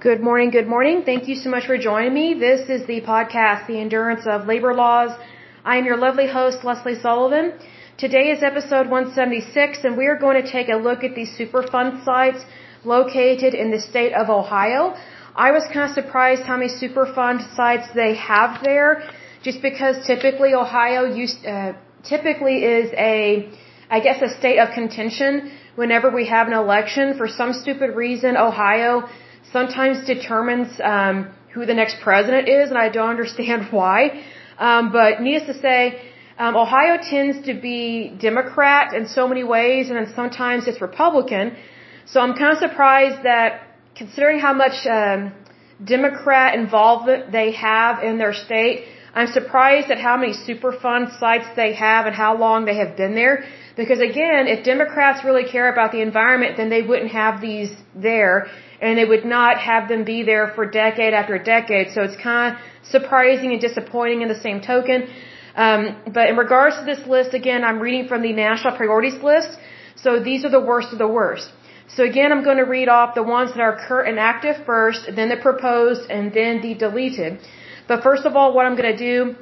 Good morning, good morning. Thank you so much for joining me. This is the podcast, The Endurance of Labor Laws. I am your lovely host, Lesley Sullivan. Today is episode 176, and we are going to take a look at these Superfund sites located in the state of Ohio. I was kind of surprised how many Superfund sites they have there, just because typically Ohio used, uh, typically is a, I guess, a state of contention whenever we have an election. For some stupid reason, Ohio sometimes determines um, who the next president is, and I don't understand why. Um, but needless to say, um, Ohio tends to be Democrat in so many ways, and then sometimes it's Republican. So I'm kind of surprised that, considering how much um, Democrat involvement they have in their state, I'm surprised at how many Superfund sites they have and how long they have been there. Because again, if Democrats really care about the environment, then they wouldn't have these there and they would not have them be there for decade after decade. So it's kind of surprising and disappointing in the same token. Um, but in regards to this list, again, I'm reading from the national priorities list. So these are the worst of the worst. So again, I'm going to read off the ones that are current and active first, then the proposed, and then the deleted. But first of all, what I'm going to do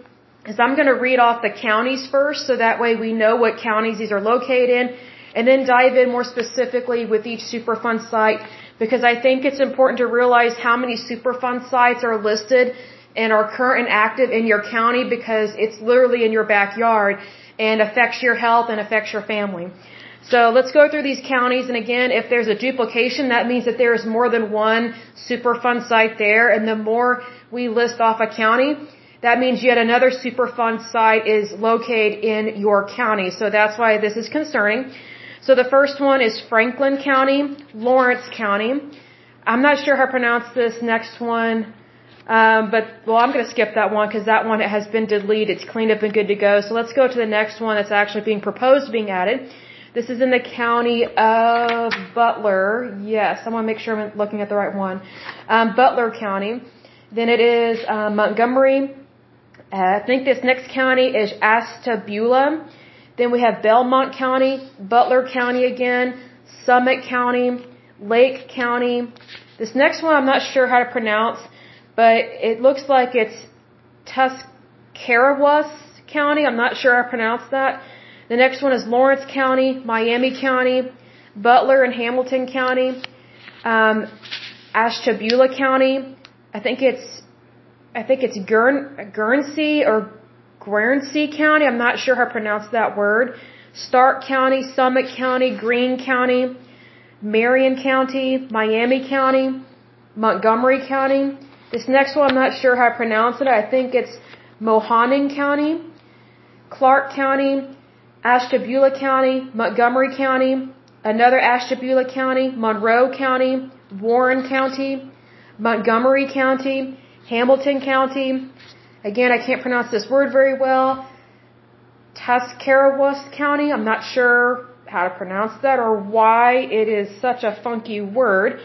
is I'm going to read off the counties first, so that way we know what counties these are located in, and then dive in more specifically with each Superfund site because I think it's important to realize how many Superfund sites are listed and are current and active in your county because it's literally in your backyard and affects your health and affects your family. So let's go through these counties and again, if there's a duplication, that means that there is more than one Superfund site there and the more we list off a county, that means yet another Superfund site is located in your county. So that's why this is concerning. So the first one is Franklin County, Lawrence County. I'm not sure how to pronounce this next one, um, but well, I'm going to skip that one because that one has been deleted. It's cleaned up and good to go. So let's go to the next one that's actually being proposed being added. This is in the county of Butler. Yes, I want to make sure I'm looking at the right one. Um, Butler County. Then it is uh, Montgomery. Uh, I think this next county is Ashtabula. Then we have Belmont County, Butler County again, Summit County, Lake County. This next one I'm not sure how to pronounce, but it looks like it's Tuscarawas County. I'm not sure how to pronounce that. The next one is Lawrence County, Miami County, Butler and Hamilton County, um, Ashtabula County. I think it's I think it's Guern, Guernsey or Guernsey County, I'm not sure how to pronounce that word, Stark County, Summit County, Greene County, Marion County, Miami County, Montgomery County. This next one, I'm not sure how to pronounce it. I think it's Mahoning County, Clark County, Ashtabula County, Montgomery County, another Ashtabula County, Monroe County, Warren County, Montgomery County, Hamilton County, Again, I can't pronounce this word very well. Tuscarawas County. I'm not sure how to pronounce that or why it is such a funky word,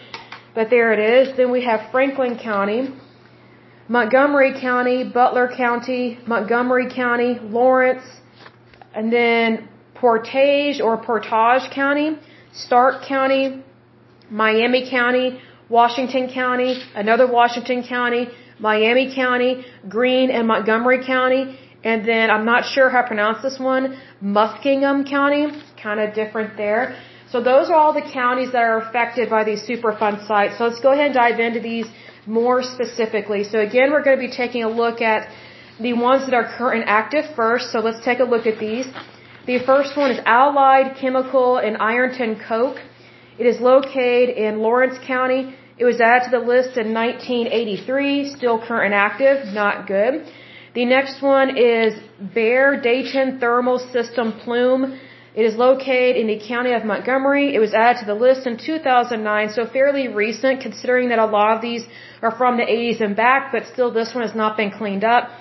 but there it is. Then we have Franklin County, Montgomery County, Butler County, Montgomery County, Lawrence, and then Portage or Portage County, Stark County, Miami County, Washington County, another Washington County, Miami County, Greene, and Montgomery County. And then I'm not sure how to pronounce this one, Muskingum County, kind of different there. So those are all the counties that are affected by these Superfund sites. So let's go ahead and dive into these more specifically. So again, we're going to be taking a look at the ones that are current active first. So let's take a look at these. The first one is Allied Chemical in Ironton Coke. It is located in Lawrence County. It was added to the list in 1983, still current and active, not good. The next one is Behr Dayton Thermal System Plume. It is located in the county of Montgomery. It was added to the list in 2009, so fairly recent considering that a lot of these are from the 80s and back, but still this one has not been cleaned up.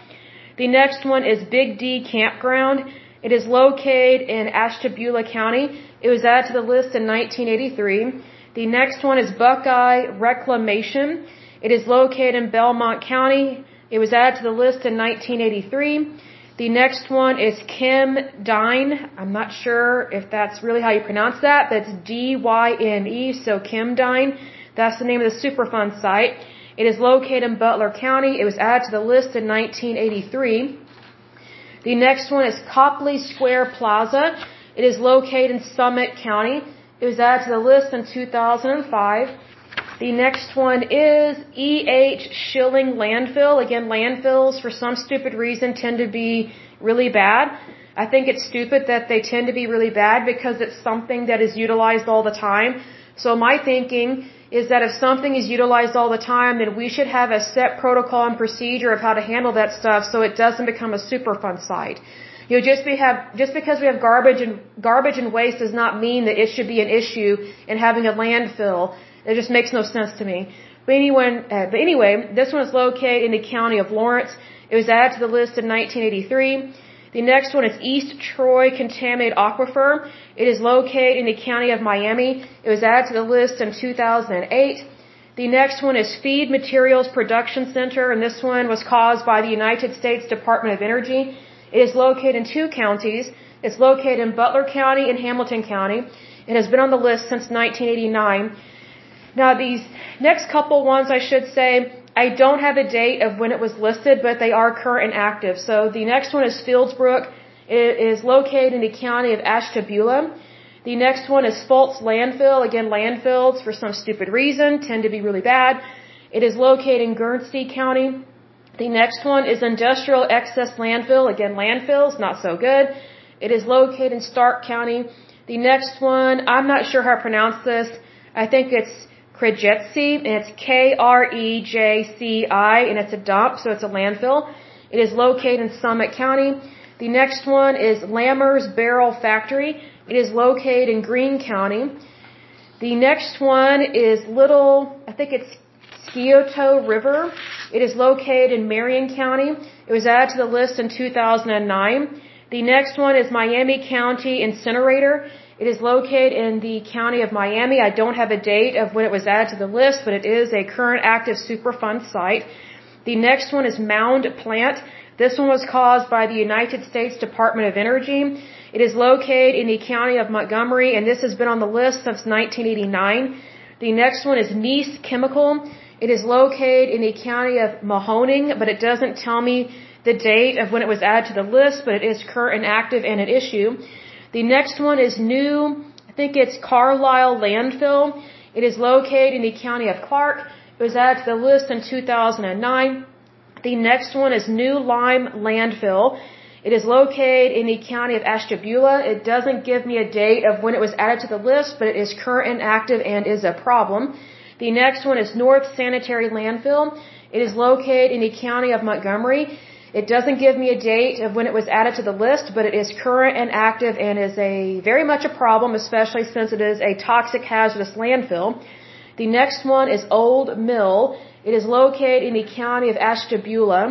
The next one is Big D Campground. It is located in Ashtabula County. It was added to the list in 1983. The next one is Buckeye Reclamation. It is located in Belmont County. It was added to the list in 1983. The next one is Kim Dyne. I'm not sure if that's really how you pronounce that. That's D-Y-N-E, so Kim Dyne. That's the name of the Superfund site. It is located in Butler County. It was added to the list in 1983. The next one is Copley Square Plaza. It is located in Summit County. It was added to the list in 2005. The next one is E.H. Schilling Landfill. Again, landfills for some stupid reason tend to be really bad. I think it's stupid that they tend to be really bad because it's something that is utilized all the time. So my thinking is that if something is utilized all the time, then we should have a set protocol and procedure of how to handle that stuff so it doesn't become a superfund site. You know, just we have just because we have garbage and garbage and waste does not mean that it should be an issue in having a landfill. It just makes no sense to me. But anyway, uh, but anyway, this one is located in the county of Lawrence. It was added to the list in 1983. The next one is East Troy Contaminated Aquifer. It is located in the county of Miami. It was added to the list in 2008. The next one is Feed Materials Production Center, and this one was caused by the United States Department of Energy. It is located in two counties. It's located in Butler County and Hamilton County. It has been on the list since 1989. Now, these next couple ones, I should say, I don't have a date of when it was listed, but they are current and active. So the next one is Fields Brook. It is located in the county of Ashtabula. The next one is Fultz Landfill. Again, landfills, for some stupid reason, tend to be really bad. It is located in Guernsey County. The next one is Industrial Excess Landfill. Again, landfills, not so good. It is located in Stark County. The next one, I'm not sure how to pronounce this. I think it's Kretjeci, and it's K-R-E-J-C-I, and it's a dump, so it's a landfill. It is located in Summit County. The next one is Lammer's Barrel Factory. It is located in Greene County. The next one is Little, I think it's Scioto River. It is located in Marion County. It was added to the list in 2009. The next one is Miami County Incinerator. It is located in the county of Miami. I don't have a date of when it was added to the list, but it is a current active Superfund site. The next one is Mound Plant. This one was caused by the United States Department of Energy. It is located in the county of Montgomery, and this has been on the list since 1989. The next one is Nice Chemical. It is located in the county of Mahoning, but it doesn't tell me the date of when it was added to the list, but it is current and active and an issue. The next one is new, I think it's Carlisle Landfill. It is located in the county of Clark. It was added to the list in 2009. The next one is New Lyme Landfill. It is located in the county of Ashtabula. It doesn't give me a date of when it was added to the list, but it is current and active and is a problem. The next one is North Sanitary Landfill. It is located in the county of Montgomery. It doesn't give me a date of when it was added to the list, but it is current and active and is a very much a problem, especially since it is a toxic hazardous landfill. The next one is Old Mill. It is located in the county of Ashtabula.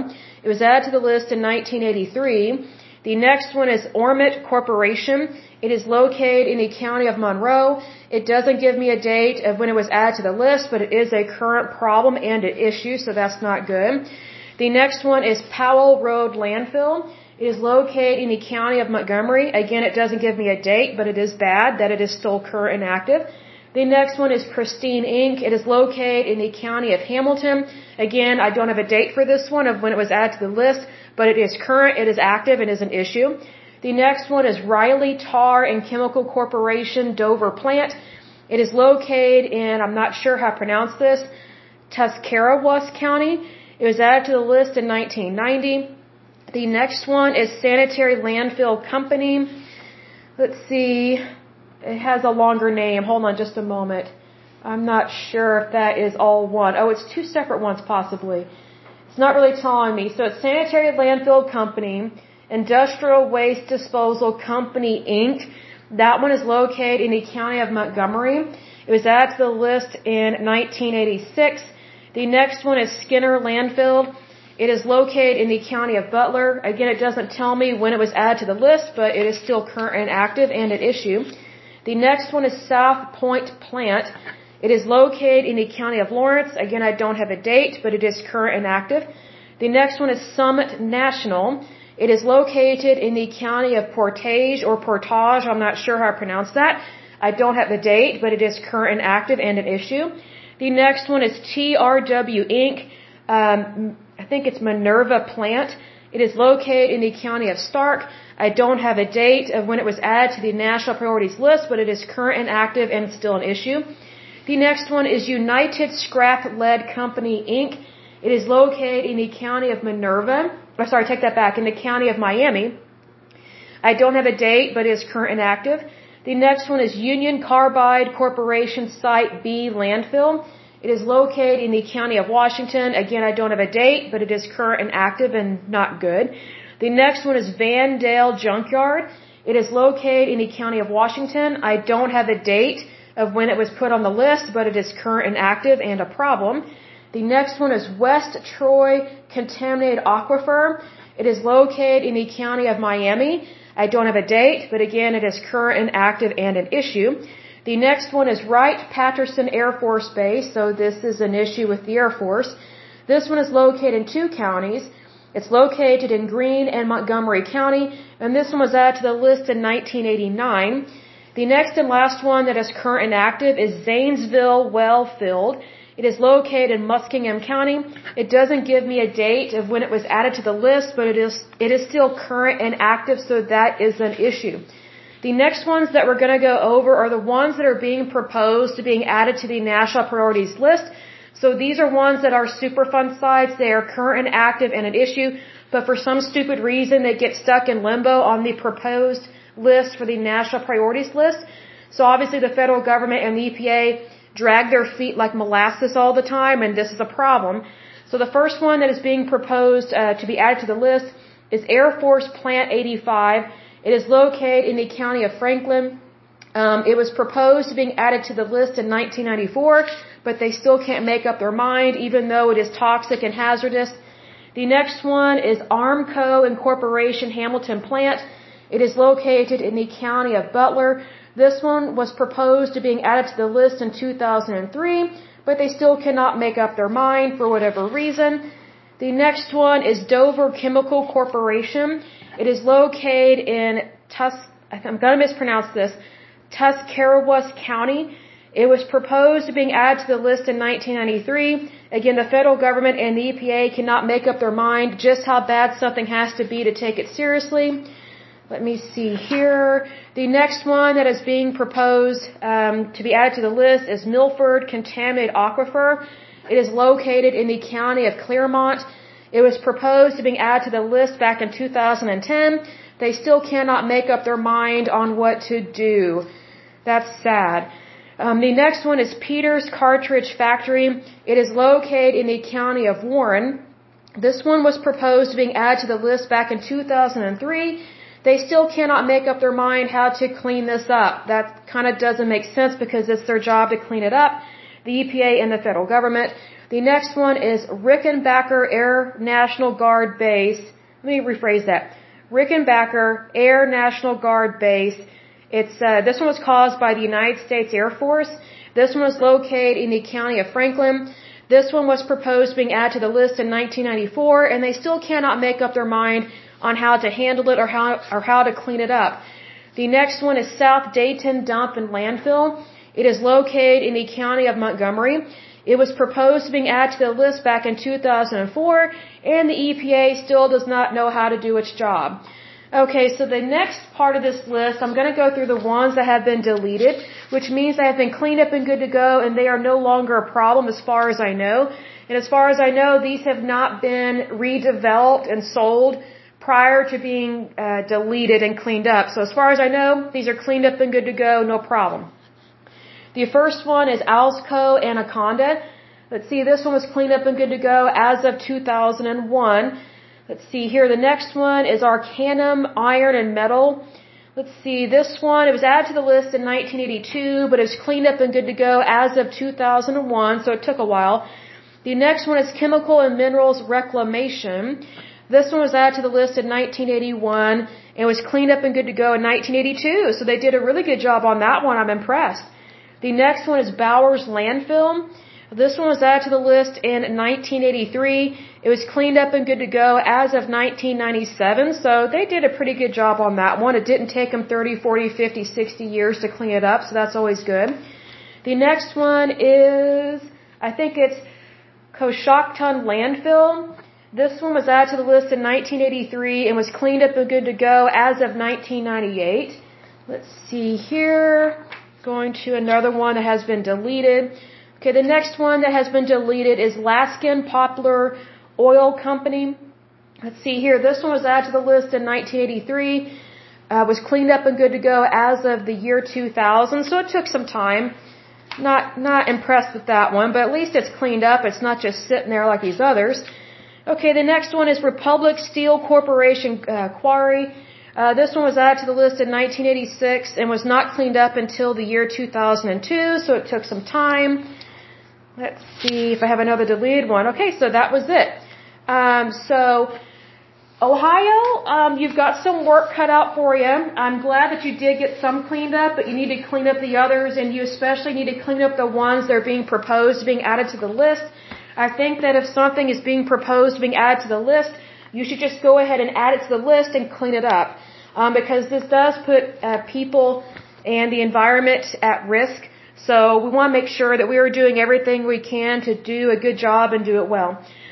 It was added to the list in 1983. The next one is Ormet Corporation. It is located in the county of Monroe. It doesn't give me a date of when it was added to the list, but it is a current problem and an issue, so that's not good. The next one is Powell Road Landfill. It is located in the county of Montgomery. Again, it doesn't give me a date, but it is bad that it is still current and active. The next one is Pristine Inc. It is located in the county of Hamilton. Again, I don't have a date for this one of when it was added to the list, but it is current, it is active, and is an issue. The next one is Reilly Tar and Chemical Corporation Dover Plant. It is located in, I'm not sure how to pronounce this, Tuscarawas County. It was added to the list in 1990. The next one is Sanitary Landfill Company. Let's see. It has a longer name. Hold on just a moment. I'm not sure if that is all one. Oh, it's two separate ones possibly. It's not really telling me. So it's Sanitary Landfill Company, Industrial Waste Disposal Company, Inc. That one is located in the county of Montgomery. It was added to the list in 1986. The next one is Skinner Landfill. It is located in the county of Butler. Again, it doesn't tell me when it was added to the list, but it is still current and active and at issue. The next one is South Point Plant. It is located in the county of Lawrence. Again, I don't have a date, but it is current and active. The next one is Summit National. It is located in the county of Portage or Portage. I'm not sure how I pronounce that. I don't have the date, but it is current and active and an issue. The next one is TRW Inc. Um, I think it's Minerva Plant. It is located in the county of Stark. I don't have a date of when it was added to the national priorities list, but it is current and active and still an issue. The next one is United Scrap Lead Company Inc. It is located in the county of Minerva. Or sorry, take that back, in the county of Miami. I don't have a date, but it is current and active. The next one is Union Carbide Corporation Site B Landfill. It is located in the county of Washington. Again, I don't have a date, but it is current and active and not good. The next one is Van Dale Junkyard. It is located in the county of Washington. I don't have a date of when it was put on the list, but it is current and active and a problem. The next one is West Troy Contaminated Aquifer. It is located in the county of Miami. I don't have a date, but again, it is current and active and an issue. The next one is Wright Patterson Air Force Base. So this is an issue with the Air Force. This one is located in two counties. It's located in Greene and Montgomery County, and this one was added to the list in 1989. The next and last one that is current and active is Zanesville Well Field. It is located in Muskingum County. It doesn't give me a date of when it was added to the list, but it is it is still current and active, so that is an issue. The next ones that we're going to go over are the ones that are being proposed to being added to the national priorities list. So these are ones that are Superfund sites. They are current and active and an issue, but for some stupid reason they get stuck in limbo on the proposed list for the national priorities list. So obviously the federal government and the EPA drag their feet like molasses all the time, and this is a problem. So the first one that is being proposed uh, to be added to the list is Air Force Plant 85. It is located in the county of Franklin. Um, it was proposed to being added to the list in 1994 but they still can't make up their mind, even though it is toxic and hazardous. The next one is Armco Incorporation Hamilton Plant. It is located in the county of Butler. This one was proposed to being added to the list in 2003, but they still cannot make up their mind for whatever reason. The next one is Dover Chemical Corporation. It is located in Tus, I'm going to mispronounce this, Tuscarawas County. It was proposed to being added to the list in 1993. Again, the federal government and the EPA cannot make up their mind just how bad something has to be to take it seriously. Let me see here. The next one that is being proposed um, to be added to the list is Milford Contaminated Aquifer. It is located in the county of Clermont. It was proposed to being added to the list back in 2010. They still cannot make up their mind on what to do. That's sad. Um, the next one is Peters Cartridge Factory. It is located in the county of Warren. This one was proposed being added to the list back in 2003. They still cannot make up their mind how to clean this up. That kind of doesn't make sense because it's their job to clean it up. The EPA and the federal government. The next one is Rickenbacker Air National Guard Base. Let me rephrase that. Rickenbacker Air National Guard Base it's uh, this one was caused by the United States Air Force. This one was located in the county of Franklin. This one was proposed being added to the list in 1994, and they still cannot make up their mind on how to handle it or how or how to clean it up. The next one is South Dayton Dump and Landfill. It is located in the county of Montgomery. It was proposed being added to the list back in 2004, and the EPA still does not know how to do its job. Okay, so the next part of this list, I'm going to go through the ones that have been deleted, which means they have been cleaned up and good to go, and they are no longer a problem as far as I know. And as far as I know, these have not been redeveloped and sold prior to being uh, deleted and cleaned up. So as far as I know, these are cleaned up and good to go, no problem. The first one is Alsco Anaconda. Let's see, this one was cleaned up and good to go as of 2001. Let's see here. The next one is Arcanum Iron and Metal. Let's see. This one, it was added to the list in 1982, but it was cleaned up and good to go as of 2001, so it took a while. The next one is Chemical and Minerals Reclamation. This one was added to the list in 1981 and was cleaned up and good to go in 1982. So they did a really good job on that one. I'm impressed. The next one is Bowers Landfill. This one was added to the list in 1983. It was cleaned up and good to go as of 1997. So they did a pretty good job on that one. It didn't take them 30, 40, 50, 60 years to clean it up. So that's always good. The next one is I think it's Coshocton landfill. This one was added to the list in 1983 and was cleaned up and good to go as of 1998. Let's see here. Going to another one that has been deleted. Okay, the next one that has been deleted is Laskin Poplar Oil Company. Let's see here. This one was added to the list in 1983. Uh, was cleaned up and good to go as of the year 2000. So it took some time. Not not impressed with that one, but at least it's cleaned up. It's not just sitting there like these others. Okay, the next one is Republic Steel Corporation uh, Quarry. Uh, this one was added to the list in 1986 and was not cleaned up until the year 2002, so it took some time. Let's see if I have another deleted one. Okay, so that was it. Um, so, Ohio, um, you've got some work cut out for you. I'm glad that you did get some cleaned up, but you need to clean up the others, and you especially need to clean up the ones that are being proposed, being added to the list. I think that if something is being proposed, being added to the list, you should just go ahead and add it to the list and clean it up. Um, because this does put uh, people and the environment at risk. So we want to make sure that we are doing everything we can to do a good job and do it well.